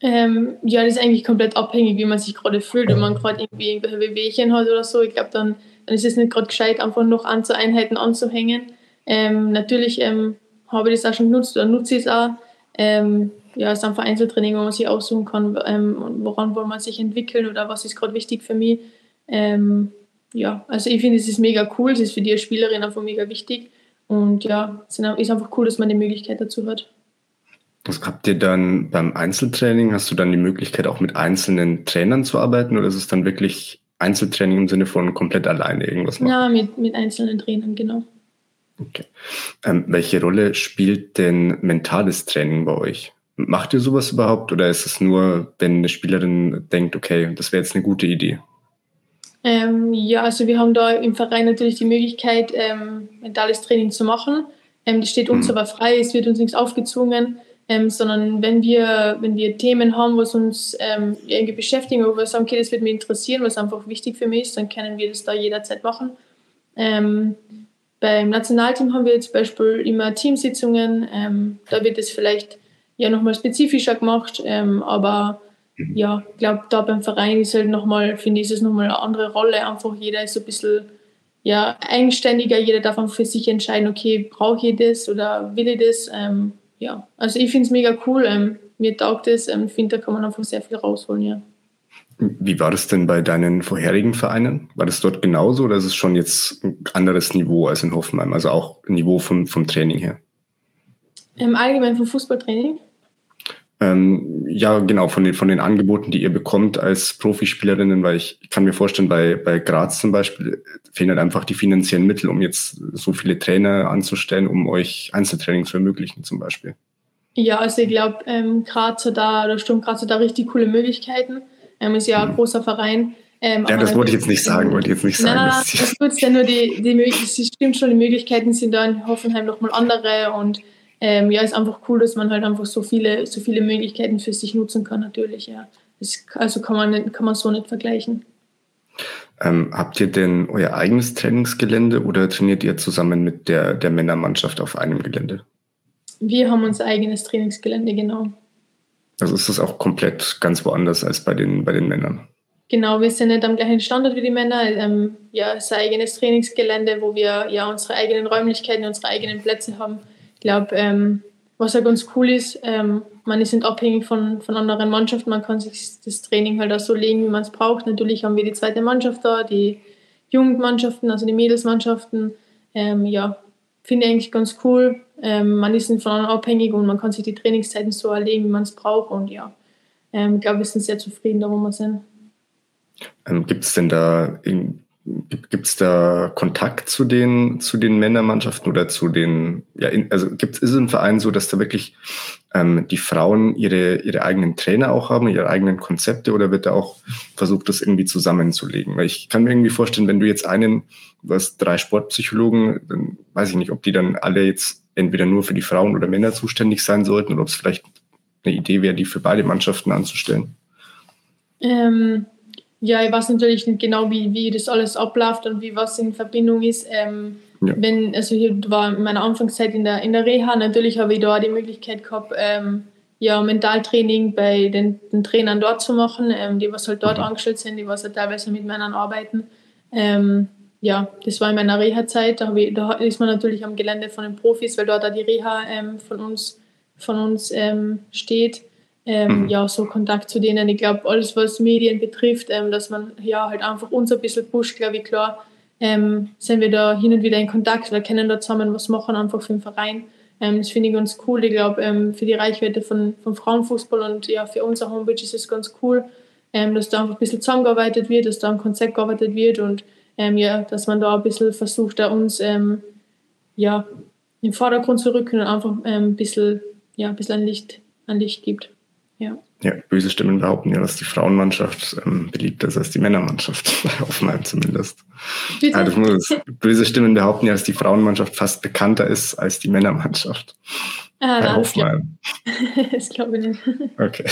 Ähm, ja, das ist eigentlich komplett abhängig, wie man sich gerade fühlt. Wenn man gerade irgendwie irgendwelche Wehwehchen hat oder so, ich glaube, dann, ist es nicht gerade gescheit, einfach noch an zu Einheiten anzuhängen. Ähm, natürlich ähm, habe ich das auch schon genutzt oder nutze ich es auch. Ähm, ja, es ist einfach Einzeltraining, wo man sich aussuchen kann, ähm, woran will man sich entwickeln oder was ist gerade wichtig für mich. Ähm, ja, also ich finde, es ist mega cool, es ist für die Spielerin einfach mega wichtig. Und ja, es ist einfach cool, dass man die Möglichkeit dazu hat. Was habt ihr dann beim Einzeltraining? Hast du dann die Möglichkeit, auch mit einzelnen Trainern zu arbeiten oder ist es dann wirklich Einzeltraining im Sinne von komplett alleine irgendwas machen? Ja, mit, mit einzelnen Trainern, genau. Okay. Ähm, welche Rolle spielt denn mentales Training bei euch? Macht ihr sowas überhaupt oder ist es nur, wenn eine Spielerin denkt, okay, das wäre jetzt eine gute Idee? Ähm, ja, also wir haben da im Verein natürlich die Möglichkeit, ähm, mentales Training zu machen. Ähm, das steht uns mhm. aber frei, es wird uns nichts aufgezwungen, ähm, sondern wenn wir, wenn wir Themen haben, was uns ähm, irgendwie beschäftigen oder wir sagen, okay, das wird mich interessieren, was einfach wichtig für mich ist, dann können wir das da jederzeit machen. Ähm, beim Nationalteam haben wir zum Beispiel immer Teamsitzungen, da wird es vielleicht ja nochmal spezifischer gemacht. Ähm, aber ja, ich glaube, da beim Verein ist halt nochmal, finde ich, ist es nochmal eine andere Rolle. Einfach jeder ist so ein bisschen ja, eigenständiger, jeder darf einfach für sich entscheiden, okay, brauche ich das oder will ich das? Ähm, ja, also ich finde es mega cool. Ähm, mir taugt es. Ähm, ich finde, da kann man einfach sehr viel rausholen, ja. Wie war das denn bei deinen vorherigen Vereinen? War das dort genauso oder ist es schon jetzt ein anderes Niveau als in Hoffenheim? Also auch Niveau vom, vom Training her? Im Allgemeinen vom Fußballtraining? Ähm, ja, genau, von den, von den Angeboten, die ihr bekommt als Profispielerinnen, weil ich kann mir vorstellen, bei, bei Graz zum Beispiel fehlen halt einfach die finanziellen Mittel, um jetzt so viele Trainer anzustellen, um euch Einzeltraining zu ermöglichen zum Beispiel. Ja, also ich glaube, ähm, Graz hat da, oder Sturm Graz hat da richtig coole Möglichkeiten. Ähm, ist ja ein mhm. großer Verein. Ähm, ja, das wollte ich jetzt nicht sagen, wollte ich jetzt nicht sagen. Nein, das, das ist ja nur die, die es stimmt schon, die Möglichkeiten sind da in Hoffenheim nochmal andere und ähm, ja, ist einfach cool, dass man halt einfach so viele, so viele Möglichkeiten für sich nutzen kann, natürlich, ja. Das, also kann man, nicht, kann man so nicht vergleichen. Ähm, habt ihr denn euer eigenes Trainingsgelände oder trainiert ihr zusammen mit der, der Männermannschaft auf einem Gelände? Wir haben unser eigenes Trainingsgelände, genau. Also ist das auch komplett ganz woanders als bei den, bei den Männern? Genau, wir sind nicht am gleichen Standort wie die Männer. Ähm, ja, es ist ein eigenes Trainingsgelände, wo wir ja unsere eigenen Räumlichkeiten, unsere eigenen Plätze haben. Ich glaube, ähm, was ja ganz cool ist, ähm, man ist nicht abhängig von, von anderen Mannschaften, man kann sich das Training halt auch so legen, wie man es braucht. Natürlich haben wir die zweite Mannschaft da, die Jugendmannschaften, also die Mädelsmannschaften. Ähm, ja, finde ich eigentlich ganz cool. Ähm, man ist nicht von anderen abhängig und man kann sich die Trainingszeiten so erlegen, wie man es braucht. Und ja, ähm, ich glaube, wir sind sehr zufrieden da, wo wir sind. Ähm, Gibt es denn da in, Gibt es da Kontakt zu den, zu den Männermannschaften oder zu den, ja, in, also ist es im Verein so, dass da wirklich ähm, die Frauen ihre, ihre eigenen Trainer auch haben, ihre eigenen Konzepte oder wird da auch versucht, das irgendwie zusammenzulegen? Weil ich kann mir irgendwie vorstellen, wenn du jetzt einen, du hast drei Sportpsychologen, dann weiß ich nicht, ob die dann alle jetzt entweder nur für die Frauen oder Männer zuständig sein sollten oder ob es vielleicht eine Idee wäre, die für beide Mannschaften anzustellen. Ähm, ja, ich weiß natürlich nicht genau, wie, wie das alles abläuft und wie was in Verbindung ist. Ähm, ja. Wenn, also ich war in meiner Anfangszeit in der, in der Reha, natürlich habe ich da die Möglichkeit gehabt, ähm, ja, Mentaltraining bei den, den, Trainern dort zu machen, ähm, die was halt dort mhm. angestellt sind, die was halt teilweise mit Männern arbeiten. Ähm, ja, das war in meiner Reha-Zeit, da, da, ist man natürlich am Gelände von den Profis, weil dort da die Reha ähm, von uns, von uns ähm, steht ähm, mhm. ja, so Kontakt zu denen. Ich glaube, alles, was Medien betrifft, ähm, dass man ja halt einfach uns ein bisschen pusht, glaube ich, klar, ähm, sind wir da hin und wieder in Kontakt oder können da zusammen was machen, einfach für den Verein. Ähm, das finde ich ganz cool. Ich glaube, ähm, für die Reichweite von, von Frauenfußball und ja, für unsere Homepage ist es ganz cool, ähm, dass da einfach ein bisschen zusammengearbeitet wird, dass da am Konzept gearbeitet wird und ja, dass man da ein bisschen versucht, da uns ja, in den Vordergrund zu rücken und einfach ein bisschen, ja, ein bisschen an Licht, an Licht gibt. Ja. Böse Stimmen behaupten ja, dass die Frauenmannschaft ähm, beliebter ist als die Männermannschaft, bei Hoffenheim zumindest. Also, muss, böse Stimmen behaupten ja, dass die Frauenmannschaft fast bekannter ist als die Männermannschaft. Ah, bei Hoffenheim. das glaube ich nicht. Okay.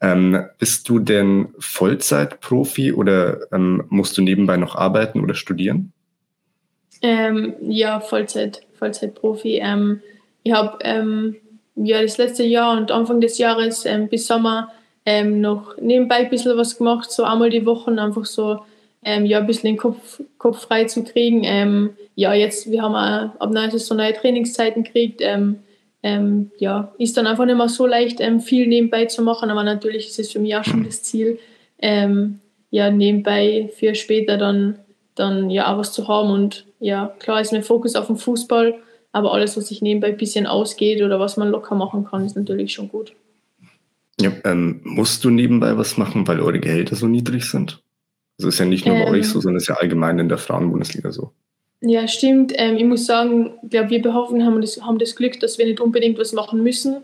Ähm, bist du denn Vollzeitprofi oder ähm, musst du nebenbei noch arbeiten oder studieren? Ähm, ja, Vollzeit, Vollzeitprofi. Ähm, ich habe ähm, ja, das letzte Jahr und Anfang des Jahres ähm, bis Sommer ähm, noch nebenbei ein bisschen was gemacht, so einmal die Woche, einfach so ähm, ja, ein bisschen den Kopf, Kopf frei zu kriegen. Ähm, ja, jetzt, wir haben auch ab neues so neue Trainingszeiten gekriegt. Ähm, ähm, ja, ist dann einfach nicht mehr so leicht, viel nebenbei zu machen, aber natürlich ist es für mich auch schon das Ziel, ja, nebenbei für später dann, dann ja auch was zu haben und ja, klar ist mein Fokus auf dem Fußball, aber alles, was sich nebenbei ein bisschen ausgeht oder was man locker machen kann, ist natürlich schon gut. Ja, ähm, musst du nebenbei was machen, weil eure Gehälter so niedrig sind? Das ist ja nicht nur ähm, bei euch so, sondern es ist ja allgemein in der Frauenbundesliga so. Ja, stimmt. Ähm, ich muss sagen, ich glaube, wir behaupten, haben das, haben das Glück, dass wir nicht unbedingt was machen müssen.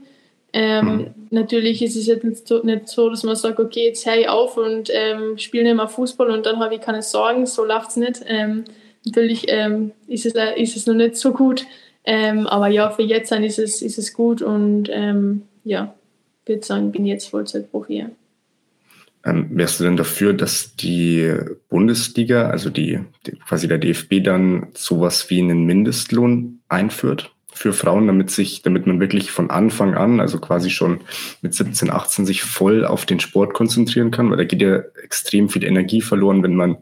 Ähm, mhm. Natürlich ist es jetzt nicht so, nicht so, dass man sagt, okay, jetzt höre ich auf und ähm, spiele nicht mehr Fußball und dann habe ich keine Sorgen. So läuft es nicht. Ähm, natürlich ähm, ist, es, ist es noch nicht so gut. Ähm, aber ja, für jetzt ist es, ist es gut und ähm, ja, würde sagen, bin jetzt Vollzeitprofi. Ähm, wärst du denn dafür, dass die Bundesliga, also die, die, quasi der DFB dann sowas wie einen Mindestlohn einführt? Für Frauen, damit sich, damit man wirklich von Anfang an, also quasi schon mit 17, 18 sich voll auf den Sport konzentrieren kann, weil da geht ja extrem viel Energie verloren, wenn man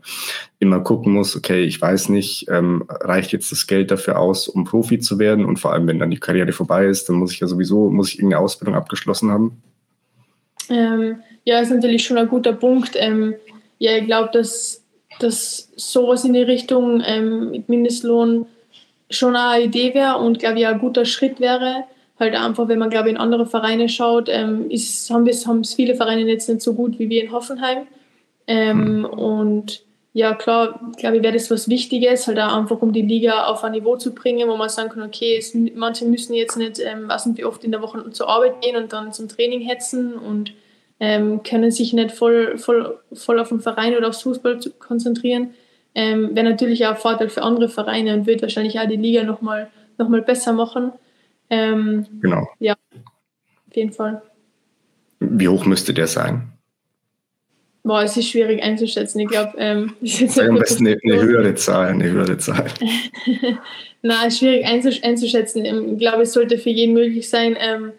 immer gucken muss, okay, ich weiß nicht, ähm, reicht jetzt das Geld dafür aus, um Profi zu werden? Und vor allem, wenn dann die Karriere vorbei ist, dann muss ich ja sowieso, muss ich irgendeine Ausbildung abgeschlossen haben. Ähm, ja, ist natürlich schon ein guter Punkt. Ähm, ja, ich glaube, dass, dass sowas in die Richtung ähm, mit Mindestlohn schon eine Idee wäre und glaube ich ein guter Schritt wäre. Halt einfach, wenn man glaube ich in andere Vereine schaut, ähm, ist, haben es haben viele Vereine jetzt nicht so gut wie wir in Hoffenheim. Ähm, und ja, klar, glaube ich, wäre das was Wichtiges, halt auch einfach, um die Liga auf ein Niveau zu bringen, wo man sagen kann, okay, es, manche müssen jetzt nicht, ähm, was wie oft in der Woche zur Arbeit gehen und dann zum Training hetzen und ähm, können sich nicht voll, voll, voll auf den Verein oder aufs Fußball konzentrieren. Ähm, Wäre natürlich auch ein Vorteil für andere Vereine und wird wahrscheinlich auch die Liga nochmal noch mal besser machen. Ähm, genau. Ja, auf jeden Fall. Wie hoch müsste der sein? Boah, es ist schwierig einzuschätzen. Ich glaube, ähm, am besten eine, eine, höhere Zahl, eine höhere Zahl. Na, es ist schwierig einzuschätzen. Ähm, ich glaube, es sollte für jeden möglich sein, ähm,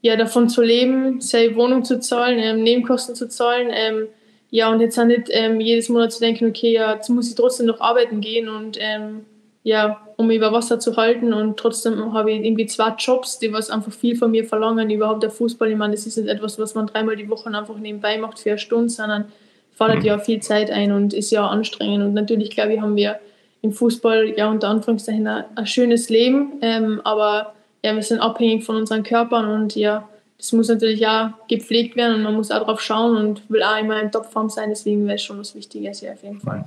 ja, davon zu leben, seine Wohnung zu zahlen, ähm, Nebenkosten zu zahlen, ähm, ja, und jetzt auch nicht ähm, jedes Monat zu denken, okay, ja, jetzt muss ich trotzdem noch arbeiten gehen und ähm, ja, um über Wasser zu halten und trotzdem habe ich irgendwie zwei Jobs, die was einfach viel von mir verlangen. Überhaupt der Fußball, ich meine, das ist nicht etwas, was man dreimal die Woche einfach nebenbei macht für eine Stunde, sondern fordert mhm. ja viel Zeit ein und ist ja anstrengend. Und natürlich, glaube ich, haben wir im Fußball ja unter Anführungszeichen ein, ein schönes Leben, ähm, aber ja, wir sind abhängig von unseren Körpern und ja, das muss natürlich auch gepflegt werden und man muss auch drauf schauen und will auch immer in Topform sein, deswegen wäre es schon was Wichtiges, ja, auf jeden Fall.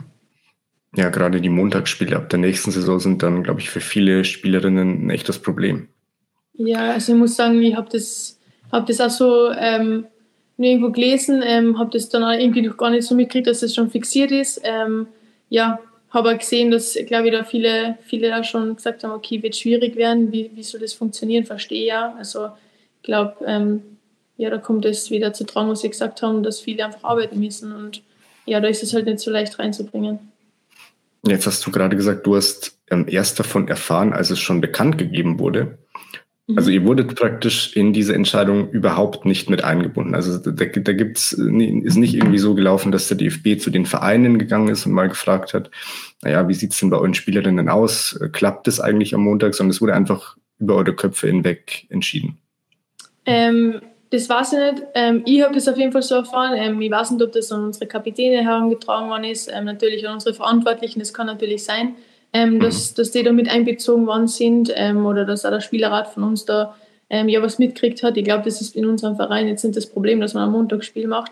Ja, gerade die Montagsspiele ab der nächsten Saison sind dann, glaube ich, für viele Spielerinnen ein echtes Problem. Ja, also ich muss sagen, ich habe das, hab das auch so ähm, nur irgendwo gelesen, ähm, habe das dann auch irgendwie noch gar nicht so mitgekriegt, dass das schon fixiert ist. Ähm, ja, habe auch gesehen, dass, glaube ich, da viele, viele da schon gesagt haben, okay, wird schwierig werden, wie, wie soll das funktionieren, verstehe ja. Also glaube, ähm, ja, da kommt es wieder zu tragen, was Sie gesagt haben, dass viele einfach arbeiten müssen und ja, da ist es halt nicht so leicht reinzubringen. Jetzt hast du gerade gesagt, du hast ähm, erst davon erfahren, als es schon bekannt gegeben wurde. Mhm. Also ihr wurdet praktisch in diese Entscheidung überhaupt nicht mit eingebunden. Also da, da gibt's, ist nicht irgendwie so gelaufen, dass der DFB zu den Vereinen gegangen ist und mal gefragt hat, naja, wie sieht's denn bei euren Spielerinnen aus? Klappt es eigentlich am Montag? Sondern es wurde einfach über eure Köpfe hinweg entschieden. Ähm, das weiß ich nicht. Ähm, ich habe das auf jeden Fall so erfahren. Ähm, ich weiß nicht, ob das an unsere Kapitäne herangetragen worden ist. Ähm, natürlich an unsere Verantwortlichen. Das kann natürlich sein, ähm, mhm. dass, dass die da mit einbezogen worden sind ähm, oder dass auch der Spielerrat von uns da ja was mitgekriegt hat. Ich glaube, das ist in unserem Verein jetzt nicht das Problem, dass man am Montag Spiel macht.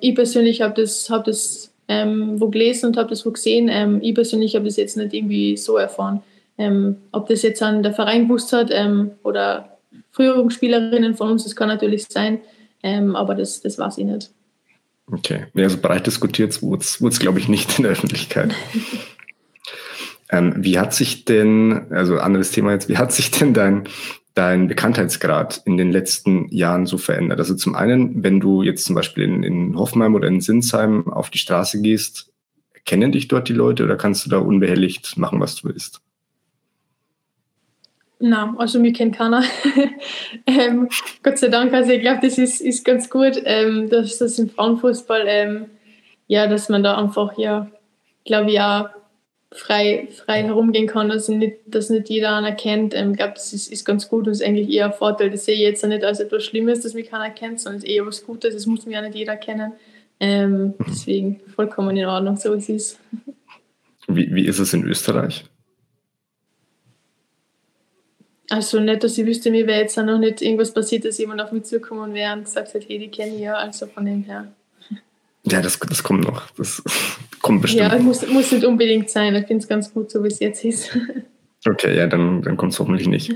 ich persönlich habe das, hab das wo gelesen und habe das wo gesehen. Ich persönlich habe das jetzt nicht irgendwie so erfahren. Ähm, ob das jetzt an der Verein gewusst hat ähm, oder frühere Spielerinnen von uns, das kann natürlich sein, ähm, aber das, das weiß ich nicht. Okay, ja, also breit diskutiert wurde es, glaube ich, nicht in der Öffentlichkeit. ähm, wie hat sich denn, also anderes Thema jetzt, wie hat sich denn dein, dein Bekanntheitsgrad in den letzten Jahren so verändert? Also zum einen, wenn du jetzt zum Beispiel in, in Hoffenheim oder in Sinsheim auf die Straße gehst, kennen dich dort die Leute oder kannst du da unbehelligt machen, was du willst? Na, also mir kennt keiner. ähm, Gott sei Dank, also ich glaube, das ist, ist ganz gut, ähm, dass das im Frauenfußball, ähm, ja, dass man da einfach, ja, glaube ich, auch frei, frei herumgehen kann, dass nicht, dass nicht jeder anerkennt. Ähm, ich glaube, das ist, ist ganz gut und ist eigentlich eher ein Vorteil. Das sehe ich jetzt nicht als etwas Schlimmes, dass mich keiner kennt, sondern eher was Gutes, das muss mir ja nicht jeder kennen. Ähm, deswegen vollkommen in Ordnung, so wie es ist. Wie, wie ist es in Österreich? Also nicht, dass ich wüsste, mir wäre jetzt auch noch nicht irgendwas passiert, dass jemand auf mich zugekommen wäre und gesagt hat, hey, die kenne ich ja, also von dem her. Ja, das, das kommt noch. Das kommt bestimmt. Ja, muss, muss nicht unbedingt sein. Ich finde es ganz gut, so wie es jetzt ist. Okay, ja, dann, dann kommt es hoffentlich nicht.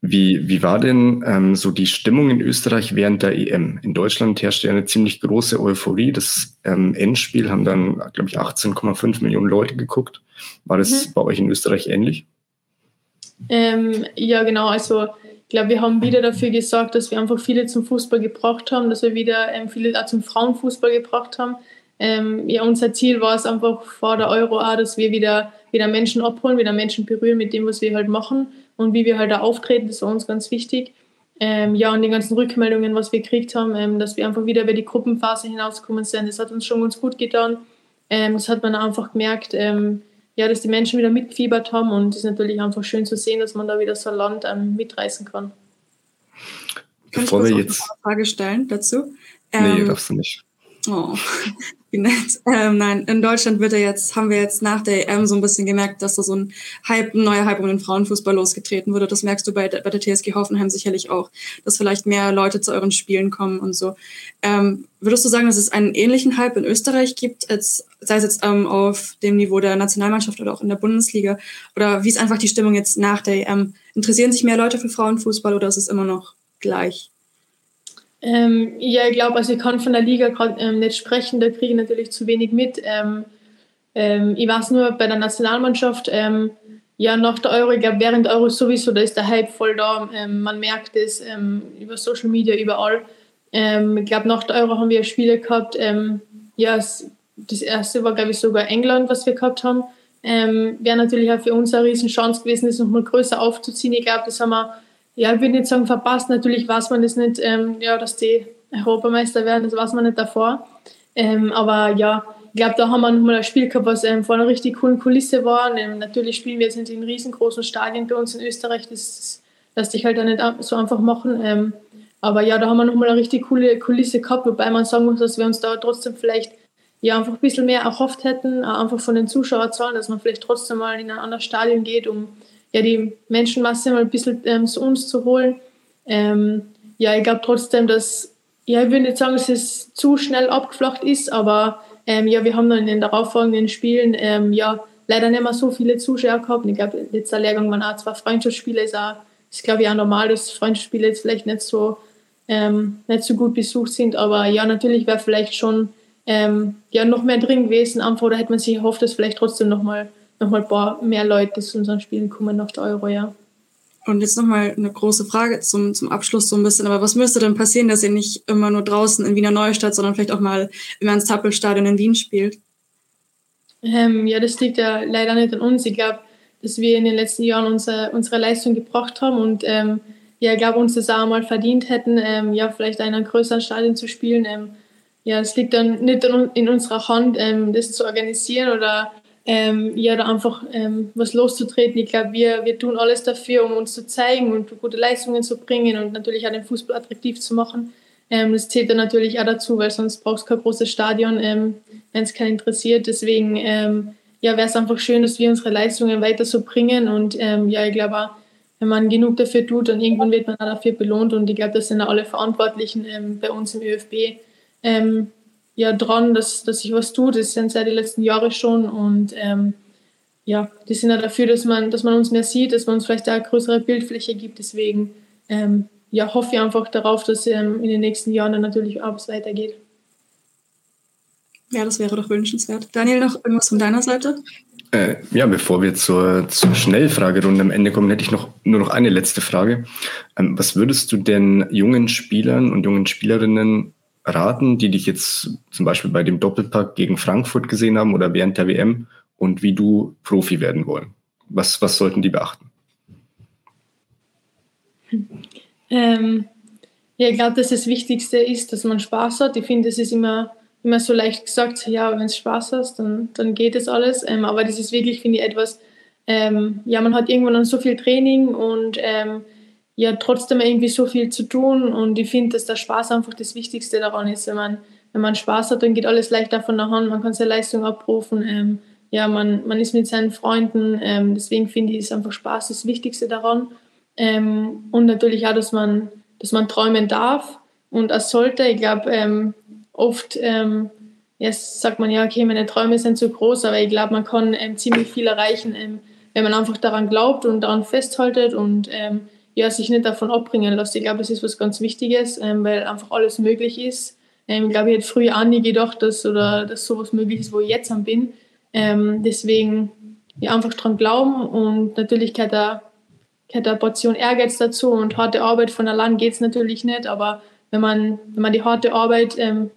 Wie, wie war denn ähm, so die Stimmung in Österreich während der EM? In Deutschland herrschte ja eine ziemlich große Euphorie. Das ähm, Endspiel haben dann, glaube ich, 18,5 Millionen Leute geguckt. War das mhm. bei euch in Österreich ähnlich? Ähm, ja, genau. Also ich glaube, wir haben wieder dafür gesorgt, dass wir einfach viele zum Fußball gebracht haben, dass wir wieder ähm, viele auch zum Frauenfußball gebracht haben. Ähm, ja, unser Ziel war es einfach vor der Euro auch, dass wir wieder, wieder Menschen abholen, wieder Menschen berühren mit dem, was wir halt machen und wie wir halt da auftreten. Das war uns ganz wichtig. Ähm, ja, und die ganzen Rückmeldungen, was wir gekriegt haben, ähm, dass wir einfach wieder über die Gruppenphase hinausgekommen sind, das hat uns schon ganz gut getan. Ähm, das hat man einfach gemerkt. Ja, dass die Menschen wieder mitgefiebert haben und es ist natürlich einfach schön zu sehen, dass man da wieder so ein Land ähm, mitreißen kann. Kann Bevor ich wir jetzt eine Frage stellen dazu? Nee, ähm, darfst du nicht. Oh, wie nett. Ähm, nein, in Deutschland wird er jetzt, haben wir jetzt nach der EM so ein bisschen gemerkt, dass da so ein Hype, ein neuer Hype um den Frauenfußball losgetreten wurde. Das merkst du bei, bei der TSG Hoffenheim sicherlich auch, dass vielleicht mehr Leute zu euren Spielen kommen und so. Ähm, würdest du sagen, dass es einen ähnlichen Hype in Österreich gibt, als, sei es jetzt ähm, auf dem Niveau der Nationalmannschaft oder auch in der Bundesliga? Oder wie ist einfach die Stimmung jetzt nach der EM? Interessieren sich mehr Leute für Frauenfußball oder ist es immer noch gleich? Ähm, ja, ich glaube, also ich kann von der Liga gerade ähm, nicht sprechen, da kriege ich natürlich zu wenig mit. Ähm, ähm ich weiß nur bei der Nationalmannschaft, ähm, ja, nach der Euro, ich glaube, während der Euro sowieso, da ist der Hype voll da. Ähm, man merkt es über Social Media, überall. ich glaube, nach der Euro haben wir Spiele gehabt. ja, das erste war, glaube ich, sogar England, was wir gehabt haben. Wäre natürlich auch für uns eine riesen Chance gewesen, das nochmal größer aufzuziehen. Ich glaube, das haben wir ja, ich würde nicht sagen verpasst. Natürlich weiß man das nicht, ähm, ja, dass die Europameister werden, das weiß man nicht davor. Ähm, aber ja, ich glaube, da haben wir nochmal ein Spiel gehabt, was ähm, vor einer richtig coolen Kulisse war. Ähm, natürlich spielen wir jetzt in riesengroßen Stadien bei uns in Österreich. Das, das lässt sich halt auch nicht so einfach machen. Ähm, aber ja, da haben wir nochmal eine richtig coole Kulisse gehabt, wobei man sagen muss, dass wir uns da trotzdem vielleicht ja, einfach ein bisschen mehr erhofft hätten, einfach von den Zuschauerzahlen, dass man vielleicht trotzdem mal in ein anderes Stadion geht, um ja, die Menschenmasse mal ein bisschen ähm, zu uns zu holen. Ähm, ja, ich glaube trotzdem, dass, ja, ich würde nicht sagen, dass es zu schnell abgeflacht ist, aber ähm, ja, wir haben dann in den darauffolgenden Spielen ähm, ja leider nicht mehr so viele Zuschauer gehabt. ich glaube, letzter Lehrgang waren auch zwei Freundschaftsspiele, ist, auch, ist glaube ich auch normal, dass Freundschaftsspiele jetzt vielleicht nicht so, ähm, nicht so gut besucht sind, aber ja, natürlich wäre vielleicht schon ähm, ja, noch mehr drin gewesen, einfach, oder hätte man sich erhofft, dass vielleicht trotzdem nochmal nochmal paar mehr Leute zu unseren Spielen kommen nach der Euro, ja. Und jetzt nochmal eine große Frage zum, zum Abschluss so ein bisschen. Aber was müsste denn passieren, dass ihr nicht immer nur draußen in Wiener Neustadt, sondern vielleicht auch mal im Ernst-Happel-Stadion in Wien spielt? Ähm, ja, das liegt ja leider nicht an uns. Ich glaube, dass wir in den letzten Jahren unsere, unsere Leistung gebracht haben und ähm, ja, ich glaube, uns das auch mal verdient hätten, ähm, ja, vielleicht in einem größeren Stadion zu spielen. Ähm, ja, es liegt dann nicht in unserer Hand, ähm, das zu organisieren oder ähm, ja, da einfach ähm, was loszutreten. Ich glaube, wir, wir tun alles dafür, um uns zu zeigen und gute Leistungen zu bringen und natürlich auch den Fußball attraktiv zu machen. Ähm, das zählt dann natürlich auch dazu, weil sonst brauchst du kein großes Stadion, ähm, wenn es keinen interessiert. Deswegen ähm, ja, wäre es einfach schön, dass wir unsere Leistungen weiter so bringen und ähm, ja, ich glaube auch, wenn man genug dafür tut, dann irgendwann wird man auch dafür belohnt und ich glaube, das sind alle Verantwortlichen bei uns im ÖFB ja dran, dass, dass sich was tut. Das sind ja die letzten Jahre schon und ähm, ja, die sind ja dafür, dass man, dass man uns mehr sieht, dass man uns vielleicht eine größere Bildfläche gibt. Deswegen ähm, ja, hoffe ich einfach darauf, dass ähm, in den nächsten Jahren dann natürlich auch weitergeht. Ja, das wäre doch wünschenswert. Daniel, noch irgendwas von deiner Seite? Äh, ja, bevor wir zur, zur Schnellfragerunde am Ende kommen, hätte ich noch nur noch eine letzte Frage. Ähm, was würdest du denn jungen Spielern und jungen Spielerinnen raten, die dich jetzt zum Beispiel bei dem Doppelpack gegen Frankfurt gesehen haben oder während der WM und wie du Profi werden wollen? Was, was sollten die beachten? Ähm, ja, ich glaube, dass das Wichtigste ist, dass man Spaß hat. Ich finde, es ist immer immer so leicht gesagt, ja, wenn es Spaß hast, dann, dann geht es alles. Ähm, aber das ist wirklich, finde ich, etwas, ähm, ja, man hat irgendwann dann so viel Training und ähm, ja, trotzdem irgendwie so viel zu tun. Und ich finde, dass der Spaß einfach das Wichtigste daran ist. Wenn man, wenn man Spaß hat, dann geht alles leichter von der Hand, man kann seine Leistung abrufen. Ähm, ja, man, man ist mit seinen Freunden. Ähm, deswegen finde ich, ist einfach Spaß das Wichtigste daran. Ähm, und natürlich auch, dass man, dass man träumen darf und es sollte. Ich glaube, oft ähm, jetzt sagt man ja, okay, meine Träume sind zu groß, aber ich glaube, man kann ähm, ziemlich viel erreichen, ähm, wenn man einfach daran glaubt und daran festhaltet und ähm, ja, sich nicht davon abbringen lässt. Ich glaube, das ist was ganz Wichtiges, ähm, weil einfach alles möglich ist. Ähm, ich glaube, ich hätte früher auch nie gedacht, dass, oder, dass sowas möglich ist, wo ich jetzt am bin. deswegen ja, einfach dran glauben und natürlich gehört da, gehört da eine Portion Ehrgeiz dazu und harte Arbeit von allein geht es natürlich nicht, aber wenn man, wenn man die harte Arbeit ähm,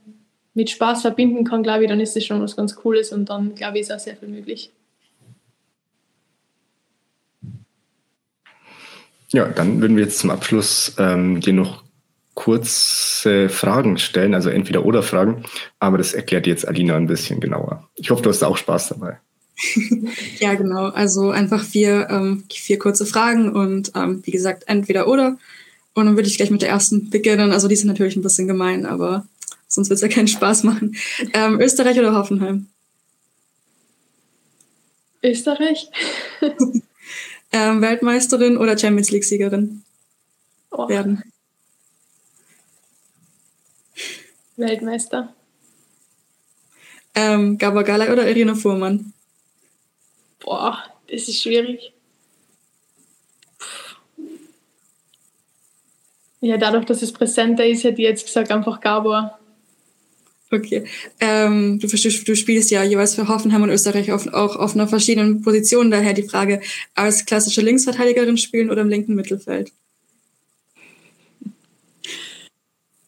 mit Spaß verbinden kann, glaube ich, dann ist das schon was ganz Cooles und dann, glaube ich, ist auch sehr viel möglich. Ja, dann würden wir jetzt zum Abschluss ähm, dir noch kurze Fragen stellen, also entweder oder Fragen, aber das erklärt jetzt Alina ein bisschen genauer. Ich hoffe, du hast auch Spaß dabei. ja, genau. Also einfach vier, ähm, vier kurze Fragen und ähm, wie gesagt, entweder oder. Und dann würde ich gleich mit der ersten beginnen. Also die sind natürlich ein bisschen gemein, aber sonst wird es ja keinen Spaß machen. Ähm, Österreich oder Hoffenheim? Österreich. ähm, Weltmeisterin oder Champions League-Siegerin oh. werden? Weltmeister. Ähm, Gabor Galay oder Irina Fuhrmann? Boah, das ist schwierig. Ja, dadurch, dass es präsenter ist, hätte ich jetzt gesagt einfach Gabor. Okay. Ähm, du, du, spielst ja jeweils für Hoffenheim und Österreich auf, auch auf einer verschiedenen Position. Daher die Frage, als klassische Linksverteidigerin spielen oder im linken Mittelfeld?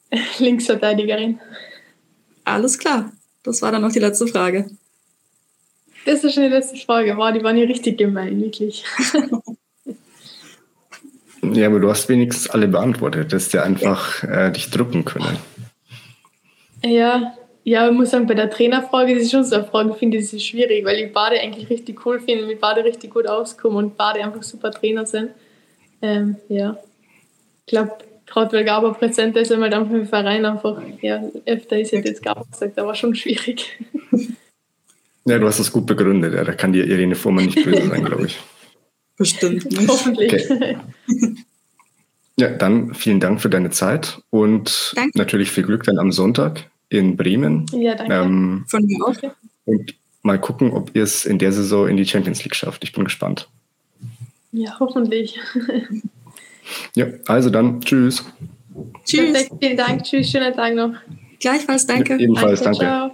Linksverteidigerin. Alles klar. Das war dann noch die letzte Frage. Das ist schon die letzte Frage. Wow, die waren ja richtig gemein, wirklich. ja, aber du hast wenigstens alle beantwortet. Du hättest ja einfach äh, dich drücken können. Ja, ja, ich muss sagen, bei der Trainerfrage, das ist schon so eine Frage, finde ich, das ist schwierig, weil ich Bade eigentlich richtig cool finde, mit Bade richtig gut auskomme und Bade einfach super Trainer sind. Ähm, ja, ich glaube, gerade weil Gabo präsent ist, wenn man dann im Verein einfach, ja, öfter ist jetzt Gabo gesagt, aber schon schwierig. Ja, du hast das gut begründet, ja, da kann dir Irene Fuhrmann nicht böse sein, glaube ich. Bestimmt nicht. Hoffentlich. Okay. Ja, dann vielen Dank für deine Zeit und danke. natürlich viel Glück dann am Sonntag in Bremen. Ja, danke. Ähm, Von mir auch. Und mal gucken, ob ihr es in der Saison in die Champions League schafft. Ich bin gespannt. Ja, hoffentlich. ja, also dann, tschüss. Tschüss. Vielen Dank, tschüss, schönen Tag noch. Gleichfalls, danke. Ja, ebenfalls, danke. danke.